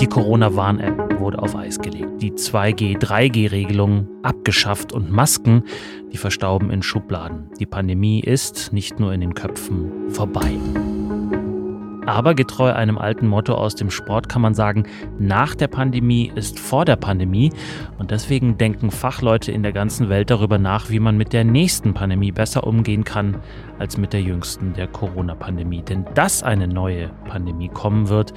Die Corona-Warn-App wurde auf Eis gelegt, die 2G, 3G-Regelung abgeschafft und Masken, die verstauben in Schubladen. Die Pandemie ist nicht nur in den Köpfen vorbei. Aber getreu einem alten Motto aus dem Sport kann man sagen, nach der Pandemie ist vor der Pandemie. Und deswegen denken Fachleute in der ganzen Welt darüber nach, wie man mit der nächsten Pandemie besser umgehen kann als mit der jüngsten, der Corona-Pandemie. Denn dass eine neue Pandemie kommen wird,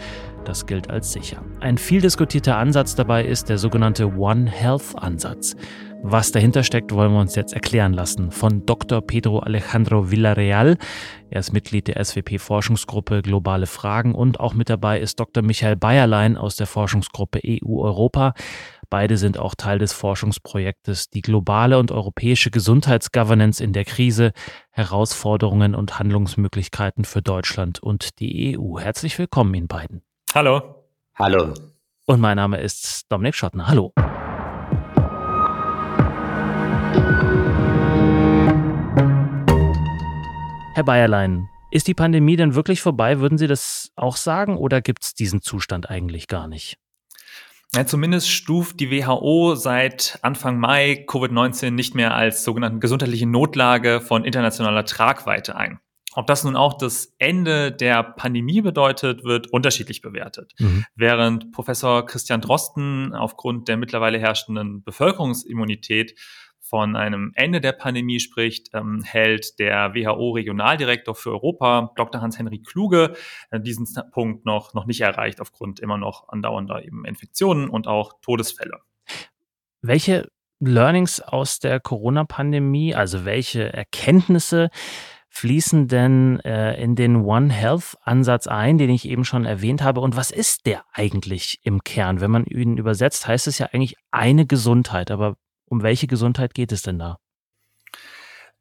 das gilt als sicher. Ein viel diskutierter Ansatz dabei ist der sogenannte One Health-Ansatz. Was dahinter steckt, wollen wir uns jetzt erklären lassen von Dr. Pedro Alejandro Villarreal. Er ist Mitglied der SWP-Forschungsgruppe Globale Fragen und auch mit dabei ist Dr. Michael Bayerlein aus der Forschungsgruppe EU-Europa. Beide sind auch Teil des Forschungsprojektes Die globale und europäische Gesundheitsgovernance in der Krise, Herausforderungen und Handlungsmöglichkeiten für Deutschland und die EU. Herzlich willkommen Ihnen beiden. Hallo. Hallo. Und mein Name ist Dominik Schottner. Hallo. Herr Bayerlein, ist die Pandemie denn wirklich vorbei? Würden Sie das auch sagen oder gibt es diesen Zustand eigentlich gar nicht? Ja, zumindest stuft die WHO seit Anfang Mai Covid-19 nicht mehr als sogenannte gesundheitliche Notlage von internationaler Tragweite ein. Ob das nun auch das Ende der Pandemie bedeutet, wird unterschiedlich bewertet. Mhm. Während Professor Christian Drosten aufgrund der mittlerweile herrschenden Bevölkerungsimmunität von einem Ende der Pandemie spricht, ähm, hält der WHO-Regionaldirektor für Europa, Dr. Hans-Henry Kluge, äh, diesen Punkt noch, noch nicht erreicht aufgrund immer noch andauernder eben Infektionen und auch Todesfälle. Welche Learnings aus der Corona-Pandemie, also welche Erkenntnisse fließen denn äh, in den One Health-Ansatz ein, den ich eben schon erwähnt habe? Und was ist der eigentlich im Kern? Wenn man ihn übersetzt, heißt es ja eigentlich eine Gesundheit. Aber um welche Gesundheit geht es denn da?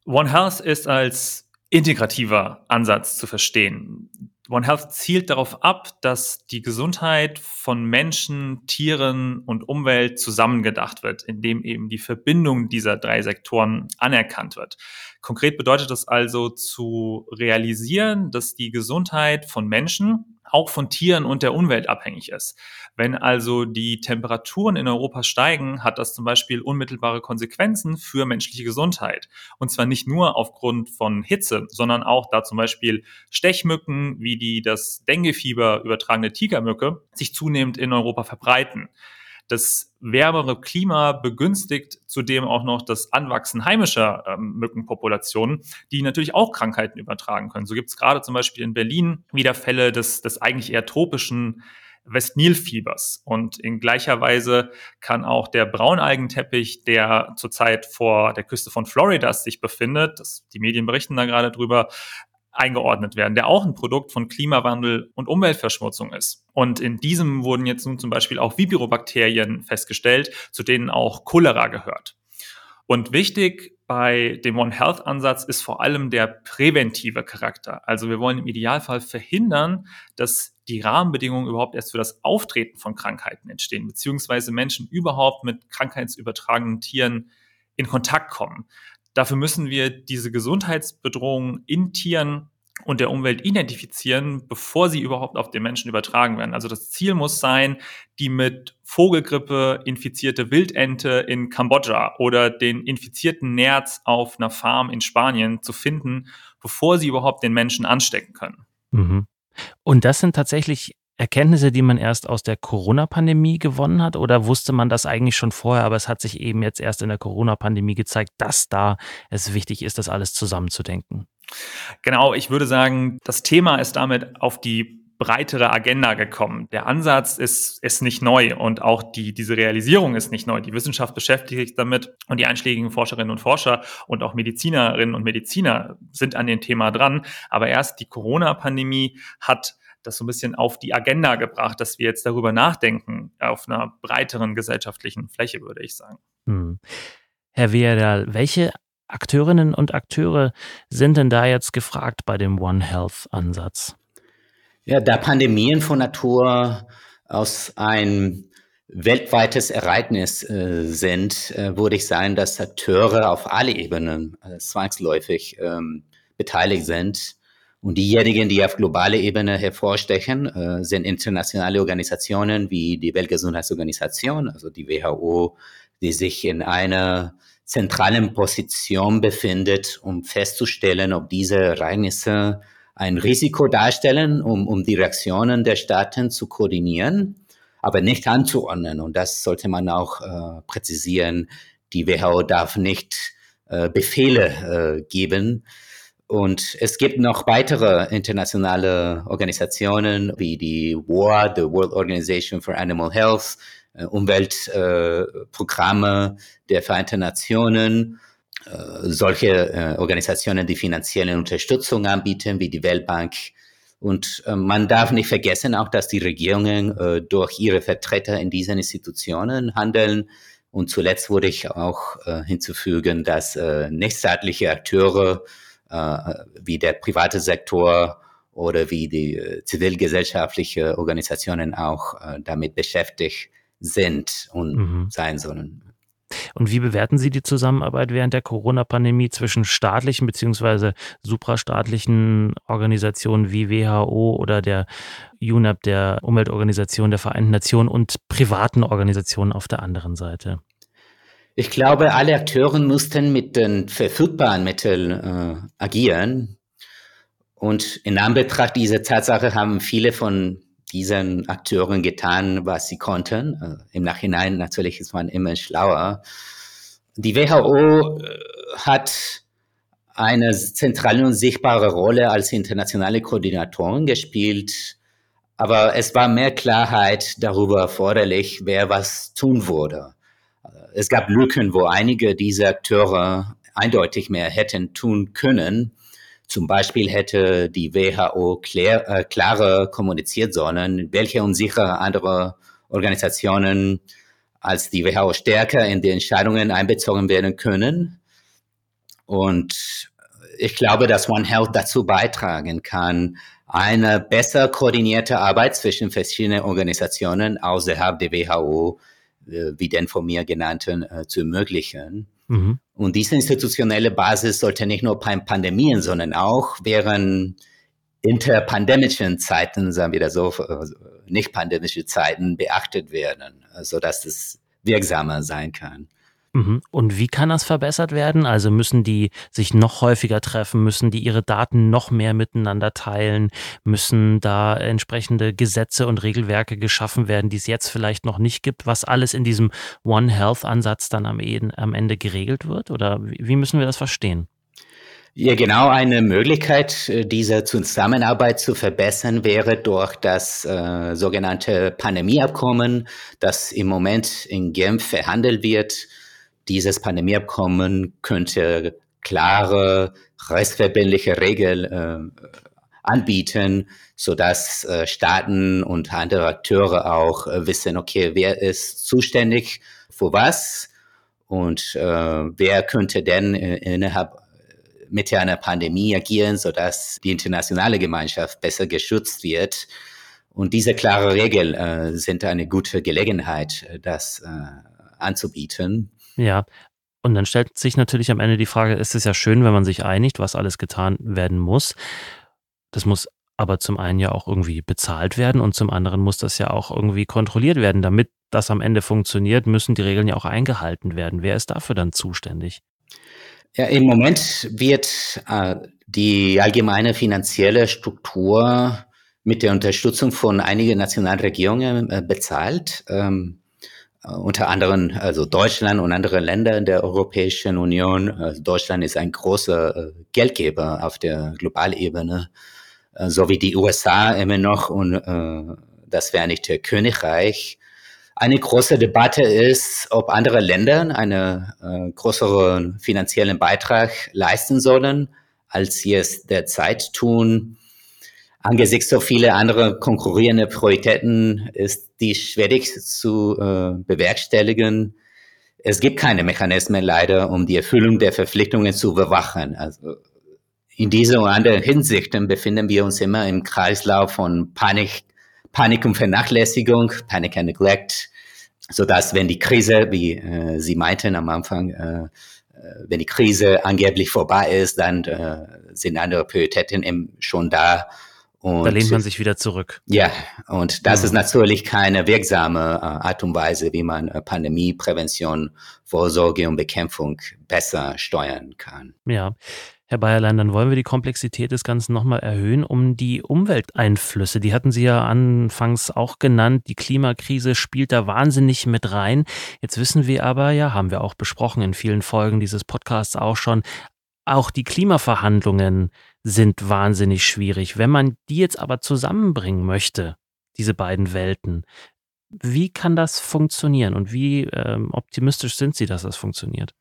One Health ist als integrativer Ansatz zu verstehen. One Health zielt darauf ab, dass die Gesundheit von Menschen, Tieren und Umwelt zusammengedacht wird, indem eben die Verbindung dieser drei Sektoren anerkannt wird. Konkret bedeutet das also zu realisieren, dass die Gesundheit von Menschen, auch von Tieren und der Umwelt abhängig ist. Wenn also die Temperaturen in Europa steigen, hat das zum Beispiel unmittelbare Konsequenzen für menschliche Gesundheit. Und zwar nicht nur aufgrund von Hitze, sondern auch da zum Beispiel Stechmücken wie die das Denguefieber übertragene Tigermücke sich zunehmend in Europa verbreiten. Das wärmere Klima begünstigt zudem auch noch das Anwachsen heimischer ähm, Mückenpopulationen, die natürlich auch Krankheiten übertragen können. So gibt es gerade zum Beispiel in Berlin wieder Fälle des, des eigentlich eher tropischen Westnilfiebers. Und in gleicher Weise kann auch der Braunalgenteppich, der zurzeit vor der Küste von Florida sich befindet, das, die Medien berichten da gerade drüber, eingeordnet werden, der auch ein Produkt von Klimawandel und Umweltverschmutzung ist. Und in diesem wurden jetzt nun zum Beispiel auch Vibirobakterien festgestellt, zu denen auch Cholera gehört. Und wichtig bei dem One Health Ansatz ist vor allem der präventive Charakter. Also wir wollen im Idealfall verhindern, dass die Rahmenbedingungen überhaupt erst für das Auftreten von Krankheiten entstehen, beziehungsweise Menschen überhaupt mit krankheitsübertragenen Tieren in Kontakt kommen. Dafür müssen wir diese Gesundheitsbedrohungen in Tieren und der Umwelt identifizieren, bevor sie überhaupt auf den Menschen übertragen werden. Also das Ziel muss sein, die mit Vogelgrippe infizierte Wildente in Kambodscha oder den infizierten Nerz auf einer Farm in Spanien zu finden, bevor sie überhaupt den Menschen anstecken können. Mhm. Und das sind tatsächlich Erkenntnisse, die man erst aus der Corona-Pandemie gewonnen hat? Oder wusste man das eigentlich schon vorher, aber es hat sich eben jetzt erst in der Corona-Pandemie gezeigt, dass da es wichtig ist, das alles zusammenzudenken? Genau, ich würde sagen, das Thema ist damit auf die breitere Agenda gekommen. Der Ansatz ist, ist nicht neu und auch die, diese Realisierung ist nicht neu. Die Wissenschaft beschäftigt sich damit und die einschlägigen Forscherinnen und Forscher und auch Medizinerinnen und Mediziner sind an dem Thema dran. Aber erst die Corona-Pandemie hat das so ein bisschen auf die Agenda gebracht, dass wir jetzt darüber nachdenken, auf einer breiteren gesellschaftlichen Fläche, würde ich sagen. Hm. Herr Weerdal, welche Akteurinnen und Akteure sind denn da jetzt gefragt bei dem One Health Ansatz? Ja, da Pandemien von Natur aus ein weltweites Ereignis äh, sind, äh, würde ich sagen, dass Akteure auf alle Ebenen äh, zwangsläufig ähm, beteiligt sind Und diejenigen, die auf globaler Ebene hervorstechen, äh, sind internationale Organisationen wie die Weltgesundheitsorganisation, also die WHO, die sich in einer zentralen Position befindet, um festzustellen, ob diese Ereignisse ein Risiko darstellen, um, um die Reaktionen der Staaten zu koordinieren, aber nicht anzuordnen. Und das sollte man auch äh, präzisieren. Die WHO darf nicht äh, Befehle äh, geben. Und es gibt noch weitere internationale Organisationen wie die WOA, the World Organization for Animal Health, äh, Umweltprogramme der Vereinten Nationen, äh, solche äh, Organisationen, die finanzielle Unterstützung anbieten, wie die Weltbank. Und man darf nicht vergessen auch, dass die Regierungen durch ihre Vertreter in diesen Institutionen handeln. Und zuletzt würde ich auch hinzufügen, dass nichtstaatliche Akteure wie der private Sektor oder wie die zivilgesellschaftliche Organisationen auch damit beschäftigt sind und mhm. sein sollen. Und wie bewerten Sie die Zusammenarbeit während der Corona-Pandemie zwischen staatlichen bzw. suprastaatlichen Organisationen wie WHO oder der UNEP, der Umweltorganisation der Vereinten Nationen und privaten Organisationen auf der anderen Seite? Ich glaube, alle Akteure mussten mit den verfügbaren Mitteln äh, agieren. Und in Anbetracht dieser Tatsache haben viele von diesen Akteuren getan, was sie konnten. Also Im Nachhinein natürlich ist man immer schlauer. Die WHO äh, hat eine zentrale und sichtbare Rolle als internationale Koordinatorin gespielt, aber es war mehr Klarheit darüber erforderlich, wer was tun würde. Es gab Lücken, wo einige dieser Akteure eindeutig mehr hätten tun können. Zum Beispiel hätte die WHO klär, äh, klarer kommuniziert sollen, welche unsichere andere Organisationen als die WHO stärker in die Entscheidungen einbezogen werden können. Und ich glaube, dass One Health dazu beitragen kann, eine besser koordinierte Arbeit zwischen verschiedenen Organisationen außerhalb der WHO, wie den von mir genannten, äh, zu ermöglichen. Mhm. Und diese institutionelle Basis sollte nicht nur bei Pandemien, sondern auch während interpandemischen Zeiten, sagen wir das so, äh, nicht pandemische Zeiten beachtet werden, sodass es wirksamer sein kann. Mhm. Und wie kann das verbessert werden? Also müssen die sich noch häufiger treffen, müssen die ihre Daten noch mehr miteinander teilen, müssen da entsprechende Gesetze und Regelwerke geschaffen werden, die es jetzt vielleicht noch nicht gibt, was alles in diesem One Health Ansatz dann am, Ende geregelt wird? Oder wie müssen wir das verstehen? Ja, genau. Eine Möglichkeit, äh, diese Zusammenarbeit zu verbessern, wäre durch das äh, sogenannte Pandemieabkommen, das im Moment in Genf verhandelt wird dieses Pandemieabkommen könnte klare, rechtsverbindliche Regeln äh, anbieten, so dass äh, Staaten und andere Akteure auch äh, wissen, okay, wer ist zuständig für was und äh, wer könnte denn äh, innerhalb mit einer Pandemie agieren, so dass die internationale Gemeinschaft besser geschützt wird. Und diese klare Regeln äh, sind eine gute Gelegenheit, äh, das äh, anzubieten. Ja. Und dann stellt sich natürlich am Ende die Frage, ist es ja schön, wenn man sich einigt, was alles getan werden muss. Das muss aber zum einen ja auch irgendwie bezahlt werden und zum anderen muss das ja auch irgendwie kontrolliert werden. Damit das am Ende funktioniert, müssen die Regeln ja auch eingehalten werden. Wer ist dafür dann zuständig? Ja, im Moment wird äh, die allgemeine finanzielle Struktur mit der Unterstützung von einigen nationalen Regierungen äh, bezahlt. Ähm, äh, unter anderem also Deutschland und andere Länder in der Europäischen Union. Also Deutschland ist ein großer äh, Geldgeber auf der Globalebene, äh, so wie die USA immer noch und das Vereinigte Königreich. Eine große Debatte ist, ob andere Länder einen größeren finanziellen Beitrag leisten sollen, als sie es derzeit tun angesichts so viele andere konkurrierende Prioritäten ist die schwierig zu äh, bewerkstelligen. Es gibt keine Mechanismen leider, um die Erfüllung der Verpflichtungen zu überwachen. Also in dieser und anderen Hinsichten befinden wir uns immer im Kreislauf von Panik, Panik und Vernachlässigung, Panic and Neglect, so dass wenn die Krise, wie äh, Sie meinten am Anfang, äh, wenn die Krise angeblich vorbei ist, dann äh, sind andere Prioritäten eben schon da. Und, da lehnt man sich wieder zurück. Ja, und das ja. ist natürlich keine wirksame äh, Art und Weise, wie man äh, Pandemieprävention, Vorsorge und Bekämpfung besser steuern kann. Ja. Herr Bayerlein, dann wollen wir die Komplexität des Ganzen nochmal erhöhen um die Umwelteinflüsse. Die hatten Sie ja anfangs auch genannt. Die Klimakrise spielt da wahnsinnig mit rein. Jetzt wissen wir aber, ja, haben wir auch besprochen in vielen Folgen dieses Podcasts auch schon, auch die Klimaverhandlungen sind wahnsinnig schwierig. Wenn man die jetzt aber zusammenbringen möchte, diese beiden Welten, wie kann das funktionieren und wie ähm, optimistisch sind Sie, dass das funktioniert?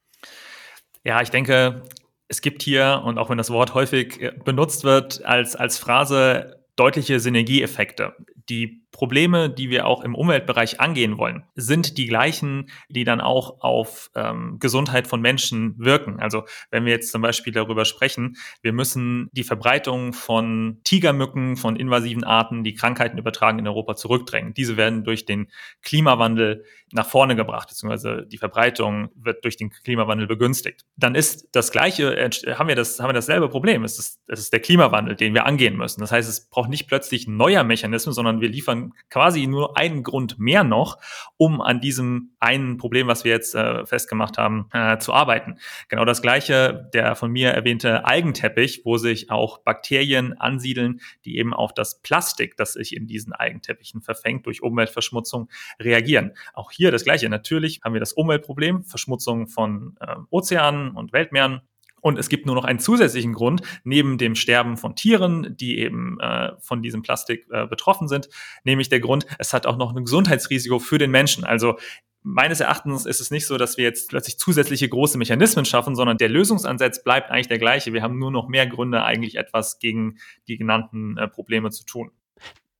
Ja, ich denke, es gibt hier, und auch wenn das Wort häufig äh, benutzt wird, als, als Phrase deutliche Synergieeffekte. Die Probleme, die wir auch im Umweltbereich angehen wollen, sind die gleichen, die dann auch auf ähm, Gesundheit von Menschen wirken. Also wenn wir jetzt zum Beispiel darüber sprechen, wir müssen die Verbreitung von Tigermücken, von invasiven Arten, die Krankheiten übertragen in Europa zurückdrängen. Diese werden durch den Klimawandel nach vorne gebracht, beziehungsweise die Verbreitung wird durch den Klimawandel begünstigt. Dann ist das gleiche, haben wir das, haben wir dasselbe Problem. Es ist, es ist der Klimawandel, den wir angehen müssen. Das heißt, es braucht nicht plötzlich neuer Mechanismus, sondern wir liefern quasi nur einen Grund mehr noch, um an diesem einen Problem, was wir jetzt äh, festgemacht haben, äh, zu arbeiten. Genau das gleiche, der von mir erwähnte Algenteppich, wo sich auch Bakterien ansiedeln, die eben auf das Plastik, das sich in diesen Algenteppichen verfängt, durch Umweltverschmutzung reagieren. Auch hier das gleiche. Natürlich haben wir das Umweltproblem, Verschmutzung von äh, Ozeanen und Weltmeeren und es gibt nur noch einen zusätzlichen Grund, neben dem Sterben von Tieren, die eben äh, von diesem Plastik äh, betroffen sind, nämlich der Grund, es hat auch noch ein Gesundheitsrisiko für den Menschen. Also meines Erachtens ist es nicht so, dass wir jetzt plötzlich zusätzliche große Mechanismen schaffen, sondern der Lösungsansatz bleibt eigentlich der gleiche. Wir haben nur noch mehr Gründe, eigentlich etwas gegen die genannten äh, Probleme zu tun.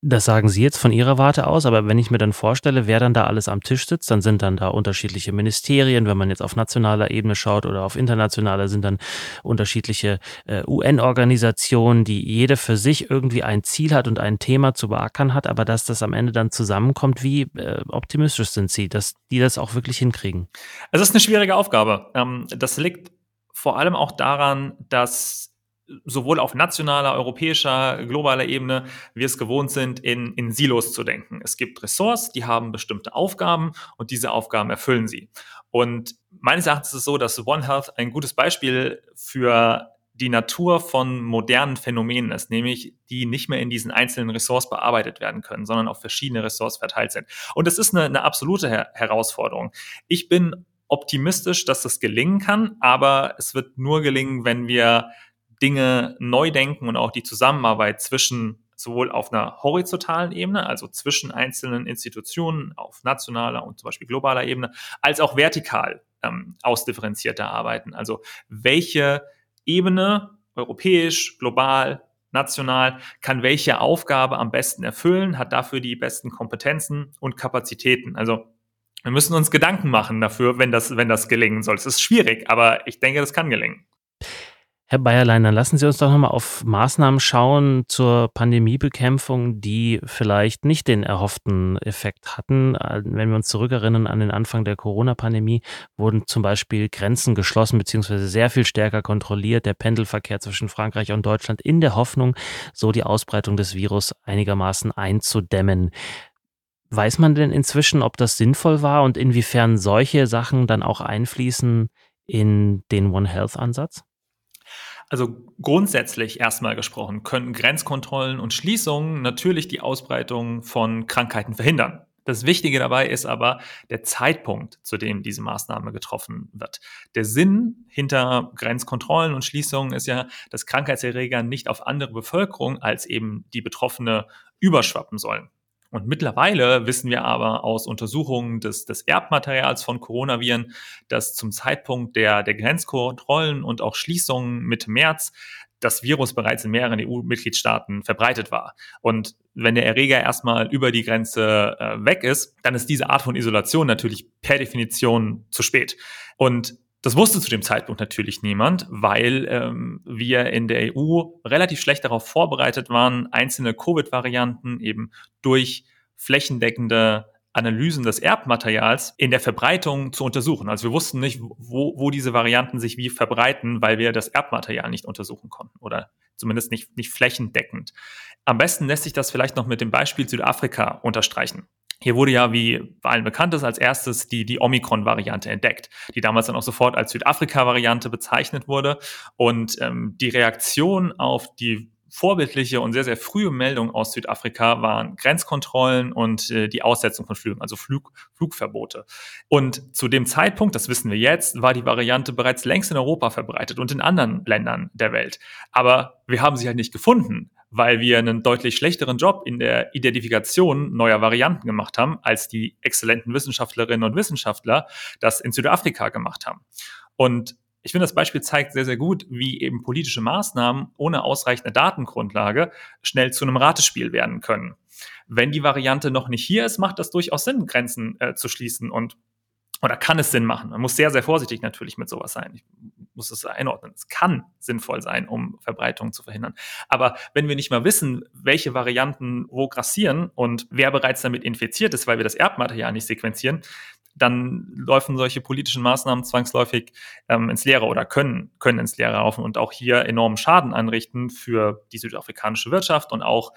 Das sagen Sie jetzt von Ihrer Warte aus, aber wenn ich mir dann vorstelle, wer dann da alles am Tisch sitzt, dann sind dann da unterschiedliche Ministerien. Wenn man jetzt auf nationaler Ebene schaut oder auf internationaler, sind dann unterschiedliche äh, UN-Organisationen, die jede für sich irgendwie ein Ziel hat und ein Thema zu beackern hat, aber dass das am Ende dann zusammenkommt, wie äh, optimistisch sind Sie, dass die das auch wirklich hinkriegen? Es ist eine schwierige Aufgabe. Ähm, das liegt vor allem auch daran, dass sowohl auf nationaler, europäischer, globaler Ebene wir es gewohnt sind, in, in Silos zu denken. Es gibt Ressorts, die haben bestimmte Aufgaben und diese Aufgaben erfüllen sie. Und meines Erachtens ist es so, dass One Health ein gutes Beispiel für die Natur von modernen Phänomenen ist, nämlich die nicht mehr in diesen einzelnen Ressorts bearbeitet werden können, sondern auf verschiedene Ressorts verteilt sind. Und das ist eine, eine absolute Her Herausforderung. Ich bin optimistisch, dass das gelingen kann, aber es wird nur gelingen, wenn wir Dinge neu denken und auch die Zusammenarbeit zwischen sowohl auf einer horizontalen Ebene, also zwischen einzelnen Institutionen auf nationaler und zum Beispiel globaler Ebene, als auch vertikal ähm, ausdifferenzierter arbeiten. Also welche Ebene, europäisch, global, national, kann welche Aufgabe am besten erfüllen, hat dafür die besten Kompetenzen und Kapazitäten. Also wir müssen uns Gedanken machen dafür, wenn das, wenn das gelingen soll. Es ist schwierig, aber ich denke, das kann gelingen. Herr Bayerlein, dann lassen Sie uns doch nochmal auf Maßnahmen schauen zur Pandemiebekämpfung, die vielleicht nicht den erhofften Effekt hatten. Wenn wir uns zurückerinnern an den Anfang der Corona-Pandemie, wurden zum Beispiel Grenzen geschlossen bzw. sehr viel stärker kontrolliert, der Pendelverkehr zwischen Frankreich und Deutschland in der Hoffnung, so die Ausbreitung des Virus einigermaßen einzudämmen. Weiß man denn inzwischen, ob das sinnvoll war und inwiefern solche Sachen dann auch einfließen in den One Health-Ansatz? Also grundsätzlich erstmal gesprochen können Grenzkontrollen und Schließungen natürlich die Ausbreitung von Krankheiten verhindern. Das Wichtige dabei ist aber der Zeitpunkt, zu dem diese Maßnahme getroffen wird. Der Sinn hinter Grenzkontrollen und Schließungen ist ja, dass Krankheitserreger nicht auf andere Bevölkerung als eben die Betroffene überschwappen sollen. Und mittlerweile wissen wir aber aus Untersuchungen des, des Erbmaterials von Coronaviren, dass zum Zeitpunkt der, der Grenzkontrollen und auch Schließungen Mitte März das Virus bereits in mehreren EU-Mitgliedstaaten verbreitet war. Und wenn der Erreger erstmal über die Grenze äh, weg ist, dann ist diese Art von Isolation natürlich per Definition zu spät. Und das wusste zu dem Zeitpunkt natürlich niemand, weil ähm, wir in der EU relativ schlecht darauf vorbereitet waren, einzelne Covid-Varianten eben durch flächendeckende Analysen des Erbmaterials in der Verbreitung zu untersuchen. Also wir wussten nicht, wo, wo diese Varianten sich wie verbreiten, weil wir das Erbmaterial nicht untersuchen konnten oder zumindest nicht, nicht flächendeckend. Am besten lässt sich das vielleicht noch mit dem Beispiel Südafrika unterstreichen. Hier wurde ja, wie allen bekannt ist, als erstes die, die Omikron-Variante entdeckt, die damals dann auch sofort als Südafrika-Variante bezeichnet wurde. Und ähm, die Reaktion auf die vorbildliche und sehr, sehr frühe Meldung aus Südafrika waren Grenzkontrollen und äh, die Aussetzung von Flügen, also Flug, Flugverbote. Und zu dem Zeitpunkt, das wissen wir jetzt, war die Variante bereits längst in Europa verbreitet und in anderen Ländern der Welt. Aber wir haben sie halt nicht gefunden weil wir einen deutlich schlechteren Job in der Identifikation neuer Varianten gemacht haben, als die exzellenten Wissenschaftlerinnen und Wissenschaftler das in Südafrika gemacht haben. Und ich finde, das Beispiel zeigt sehr, sehr gut, wie eben politische Maßnahmen ohne ausreichende Datengrundlage schnell zu einem Ratespiel werden können. Wenn die Variante noch nicht hier ist, macht das durchaus Sinn, Grenzen äh, zu schließen und oder kann es Sinn machen? Man muss sehr, sehr vorsichtig natürlich mit sowas sein. Ich muss es einordnen. Es kann sinnvoll sein, um Verbreitung zu verhindern. Aber wenn wir nicht mal wissen, welche Varianten wo grassieren und wer bereits damit infiziert ist, weil wir das Erbmaterial nicht sequenzieren, dann laufen solche politischen Maßnahmen zwangsläufig ähm, ins Leere oder können, können ins Leere laufen und auch hier enormen Schaden anrichten für die südafrikanische Wirtschaft und auch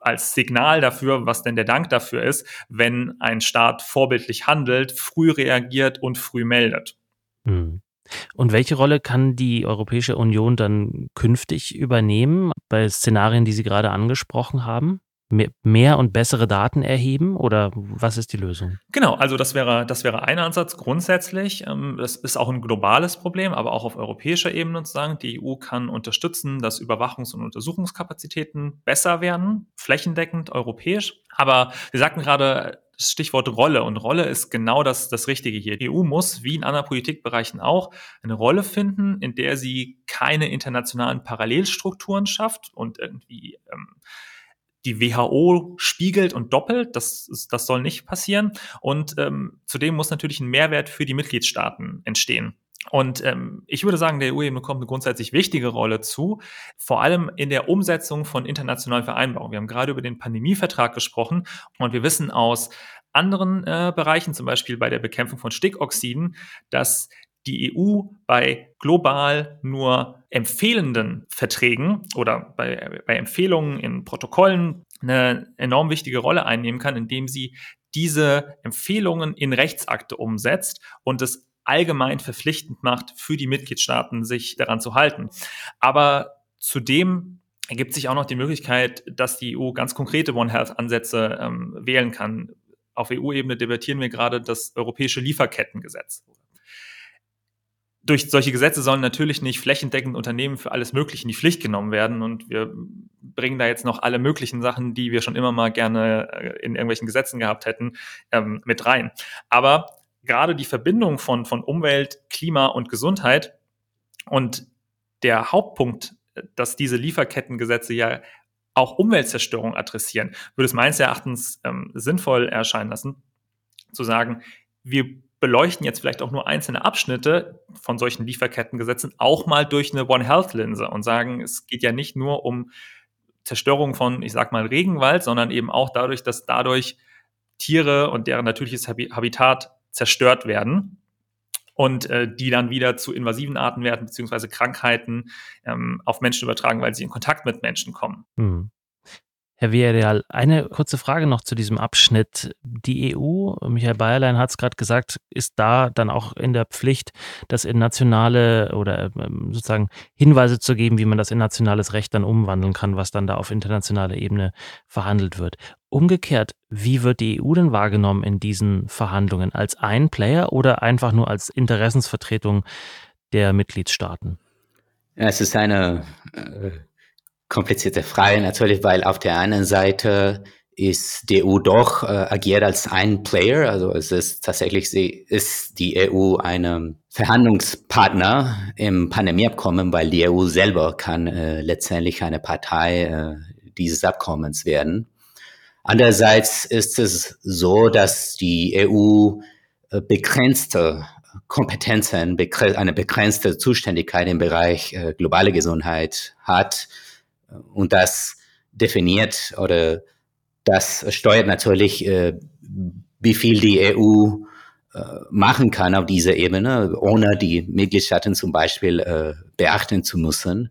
als Signal dafür, was denn der Dank dafür ist, wenn ein Staat vorbildlich handelt, früh reagiert und früh meldet. Hm. Und welche Rolle kann die Europäische Union dann künftig übernehmen bei Szenarien, die Sie gerade angesprochen haben? mehr und bessere Daten erheben oder was ist die Lösung? Genau, also das wäre, das wäre ein Ansatz grundsätzlich. Ähm, das ist auch ein globales Problem, aber auch auf europäischer Ebene zu sagen, die EU kann unterstützen, dass Überwachungs- und Untersuchungskapazitäten besser werden, flächendeckend europäisch. Aber wir sagten gerade, das Stichwort Rolle. Und Rolle ist genau das, das Richtige hier. Die EU muss, wie in anderen Politikbereichen auch, eine Rolle finden, in der sie keine internationalen Parallelstrukturen schafft und irgendwie ähm, die WHO spiegelt und doppelt. Das, das soll nicht passieren. Und ähm, zudem muss natürlich ein Mehrwert für die Mitgliedstaaten entstehen. Und ähm, ich würde sagen, der EU bekommt eine grundsätzlich wichtige Rolle zu, vor allem in der Umsetzung von internationalen Vereinbarungen. Wir haben gerade über den Pandemievertrag gesprochen und wir wissen aus anderen äh, Bereichen, zum Beispiel bei der Bekämpfung von Stickoxiden, dass die EU bei global nur empfehlenden Verträgen oder bei, bei Empfehlungen in Protokollen eine enorm wichtige Rolle einnehmen kann, indem sie diese Empfehlungen in Rechtsakte umsetzt und es allgemein verpflichtend macht für die Mitgliedstaaten, sich daran zu halten. Aber zudem ergibt sich auch noch die Möglichkeit, dass die EU ganz konkrete One Health-Ansätze ähm, wählen kann. Auf EU-Ebene debattieren wir gerade das europäische Lieferkettengesetz durch solche Gesetze sollen natürlich nicht flächendeckend Unternehmen für alles Mögliche in die Pflicht genommen werden. Und wir bringen da jetzt noch alle möglichen Sachen, die wir schon immer mal gerne äh, in irgendwelchen Gesetzen gehabt hätten, ähm, mit rein. Aber gerade die Verbindung von, von Umwelt, Klima und Gesundheit. Und der Hauptpunkt, dass diese Lieferkettengesetze ja auch Umweltzerstörung adressieren, würde es meines Erachtens ähm, sinnvoll erscheinen lassen, zu sagen, wir beleuchten jetzt vielleicht auch nur einzelne Abschnitte von solchen Lieferkettengesetzen auch mal durch eine One Health Linse und sagen, es geht ja nicht nur um Zerstörung von, ich sag mal, Regenwald, sondern eben auch dadurch, dass dadurch Tiere und deren natürliches Habitat zerstört werden und äh, die dann wieder zu invasiven Arten werden, beziehungsweise Krankheiten ähm, auf Menschen übertragen, weil sie in Kontakt mit Menschen kommen. Mhm. Herr Villarreal, eine kurze Frage noch zu diesem Abschnitt. Die EU, Michael Bayerlein hat es gerade gesagt, ist da dann auch in der Pflicht, das in nationale oder ähm, sozusagen Hinweise zu geben, wie man das in nationales Recht dann umwandeln kann, was dann da auf internationaler Ebene verhandelt wird. Umgekehrt, wie wird die EU denn wahrgenommen in diesen Verhandlungen? Als ein Player oder einfach nur als Interessensvertretung der Mitgliedstaaten? Es ist eine äh, komplizierte Frage natürlich, weil auf der einen Seite ist die EU doch äh, agiert als ein Player, also es ist tatsächlich sie ist die EU eine Verhandlungspartner im Pandemieabkommen, weil die EU selber kann äh, letztendlich eine Partei äh, dieses Abkommens werden. Andererseits ist es so, dass die EU äh, begrenzte Kompetenzen, eine begrenzte Zuständigkeit im Bereich äh, globale Gesundheit hat und das definiert oder das steuert natürlich äh, wie viel die EU äh, machen kann auf dieser Ebene, ohne die Mitgliedstaaten zum Beispiel äh, beachten zu müssen.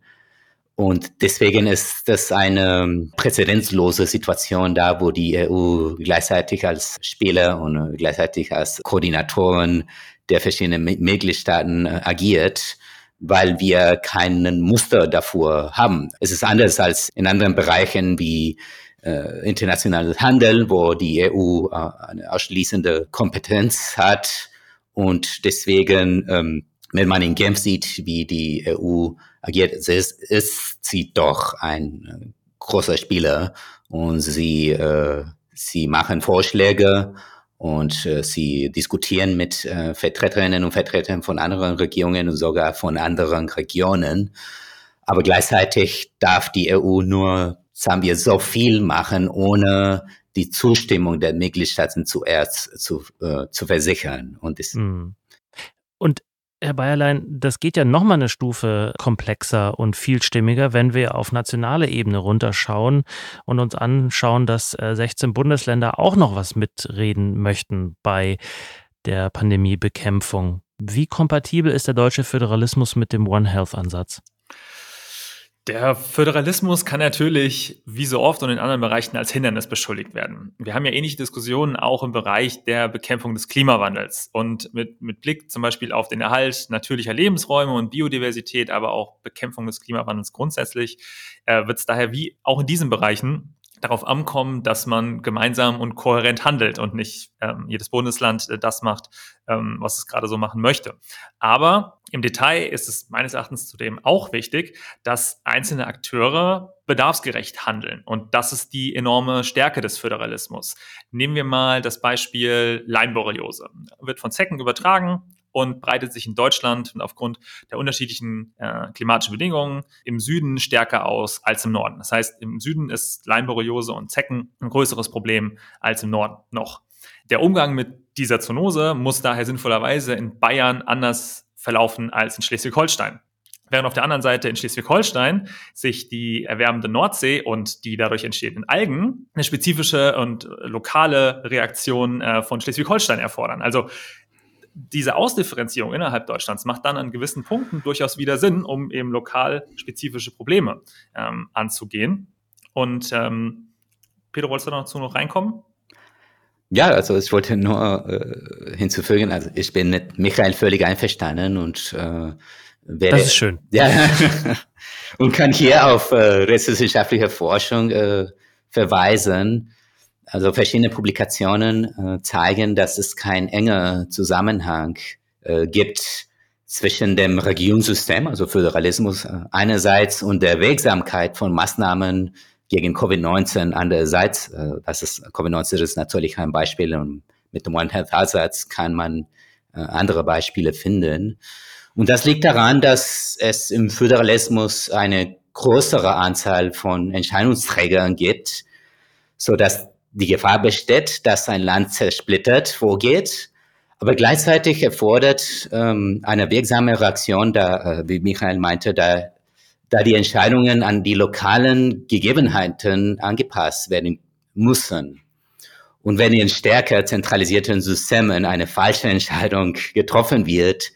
Und deswegen ist das eine präzedenzlose Situation da, wo die EU gleichzeitig als Spieler und gleichzeitig als Koordinatoren der verschiedenen Mitgliedstaaten äh, agiert, weil wir keinen Muster davor haben. Es ist anders als in anderen Bereichen wie äh, internationales Handel, wo die EU äh, eine ausschließende Kompetenz hat und deswegen ähm, wenn man in Genf sieht, wie die EU agiert, ist, ist sie doch ein äh, großer Spieler und sie, äh, sie machen Vorschläge und äh, sie diskutieren mit äh, Vertreterinnen und Vertretern von anderen Regierungen und sogar von anderen Regionen. Aber gleichzeitig darf die EU nur, sagen wir, so viel machen, ohne die Zustimmung der Mitgliedstaaten zuerst zu, äh, zu versichern. Und, das, hm. und Herr Bayerlein, das geht ja nochmal eine Stufe komplexer und vielstimmiger, wenn wir auf nationale Ebene runterschauen und uns anschauen, dass 16 äh, Bundesländer auch noch was mitreden möchten bei der Pandemiebekämpfung. Wie kompatibel ist der deutsche Föderalismus mit dem One Health Ansatz? Der Föderalismus kann natürlich, wie so oft und in anderen Bereichen, als Hindernis beschuldigt werden. Wir haben ja ähnliche Diskussionen auch im Bereich der Bekämpfung des Klimawandels. Und mit, mit Blick zum Beispiel auf den Erhalt natürlicher Lebensräume und Biodiversität, aber auch Bekämpfung des Klimawandels grundsätzlich, äh, wird es daher wie auch in diesen Bereichen darauf ankommen, dass man gemeinsam und kohärent handelt und nicht ähm, jedes Bundesland äh, das macht, ähm, was es gerade so machen möchte. Aber im Detail ist es meines Erachtens zudem auch wichtig, dass einzelne Akteure bedarfsgerecht handeln. Und das ist die enorme Stärke des Föderalismus. Nehmen wir mal das Beispiel Leimborreliose. Wird von Zecken übertragen, und breitet sich in Deutschland und aufgrund der unterschiedlichen äh, klimatischen Bedingungen im Süden stärker aus als im Norden. Das heißt, im Süden ist Leimborreliose und Zecken ein größeres Problem als im Norden noch. Der Umgang mit dieser Zoonose muss daher sinnvollerweise in Bayern anders verlaufen als in Schleswig-Holstein. Während auf der anderen Seite in Schleswig-Holstein sich die erwärmende Nordsee und die dadurch entstehenden Algen eine spezifische und lokale Reaktion äh, von Schleswig-Holstein erfordern. Also diese Ausdifferenzierung innerhalb Deutschlands macht dann an gewissen Punkten durchaus wieder Sinn, um eben lokal spezifische Probleme ähm, anzugehen. Und ähm, Peter, wolltest du dazu noch reinkommen? Ja, also ich wollte nur äh, hinzufügen, also ich bin mit Michael völlig einverstanden und äh, werde, Das ist schön. Ja, und kann hier auf äh, rechtswissenschaftliche Forschung äh, verweisen also verschiedene Publikationen äh, zeigen, dass es keinen engen Zusammenhang äh, gibt zwischen dem Regierungssystem, also Föderalismus äh, einerseits und der Wirksamkeit von Maßnahmen gegen Covid-19 andererseits. Äh, das ist Covid-19 ist natürlich ein Beispiel und mit dem One Health Ansatz kann man äh, andere Beispiele finden. Und das liegt daran, dass es im Föderalismus eine größere Anzahl von Entscheidungsträgern gibt, so dass die Gefahr besteht, dass ein Land zersplittert vorgeht, aber gleichzeitig erfordert ähm, eine wirksame Reaktion, da, äh, wie Michael meinte, da, da die Entscheidungen an die lokalen Gegebenheiten angepasst werden müssen. Und wenn in stärker zentralisierten Systemen eine falsche Entscheidung getroffen wird,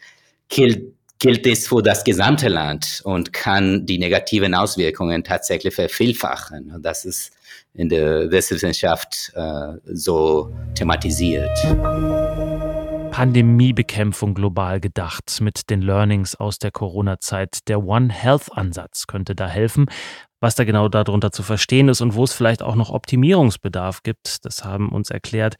gilt, gilt es für das gesamte Land und kann die negativen Auswirkungen tatsächlich vervielfachen. Das ist in der Wissenschaft äh, so thematisiert. Pandemiebekämpfung global gedacht mit den Learnings aus der Corona-Zeit. Der One Health-Ansatz könnte da helfen. Was da genau darunter zu verstehen ist und wo es vielleicht auch noch Optimierungsbedarf gibt, das haben uns erklärt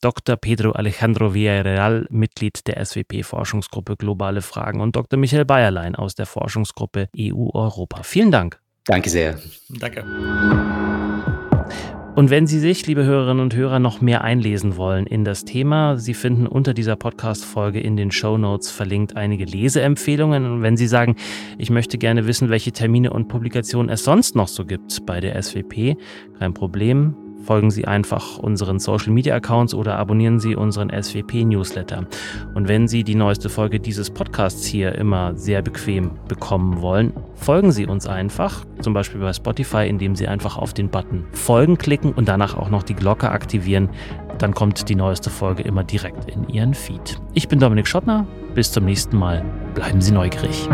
Dr. Pedro Alejandro Villarreal, Mitglied der SWP-Forschungsgruppe Globale Fragen und Dr. Michael Bayerlein aus der Forschungsgruppe EU-Europa. Vielen Dank. Danke sehr. Danke. Und wenn Sie sich, liebe Hörerinnen und Hörer, noch mehr einlesen wollen in das Thema, Sie finden unter dieser Podcast-Folge in den Show Notes verlinkt einige Leseempfehlungen. Und wenn Sie sagen, ich möchte gerne wissen, welche Termine und Publikationen es sonst noch so gibt bei der SWP, kein Problem folgen Sie einfach unseren Social Media Accounts oder abonnieren Sie unseren SWP Newsletter. Und wenn Sie die neueste Folge dieses Podcasts hier immer sehr bequem bekommen wollen, folgen Sie uns einfach, zum Beispiel bei Spotify, indem Sie einfach auf den Button Folgen klicken und danach auch noch die Glocke aktivieren. Dann kommt die neueste Folge immer direkt in Ihren Feed. Ich bin Dominik Schottner. Bis zum nächsten Mal. Bleiben Sie neugierig.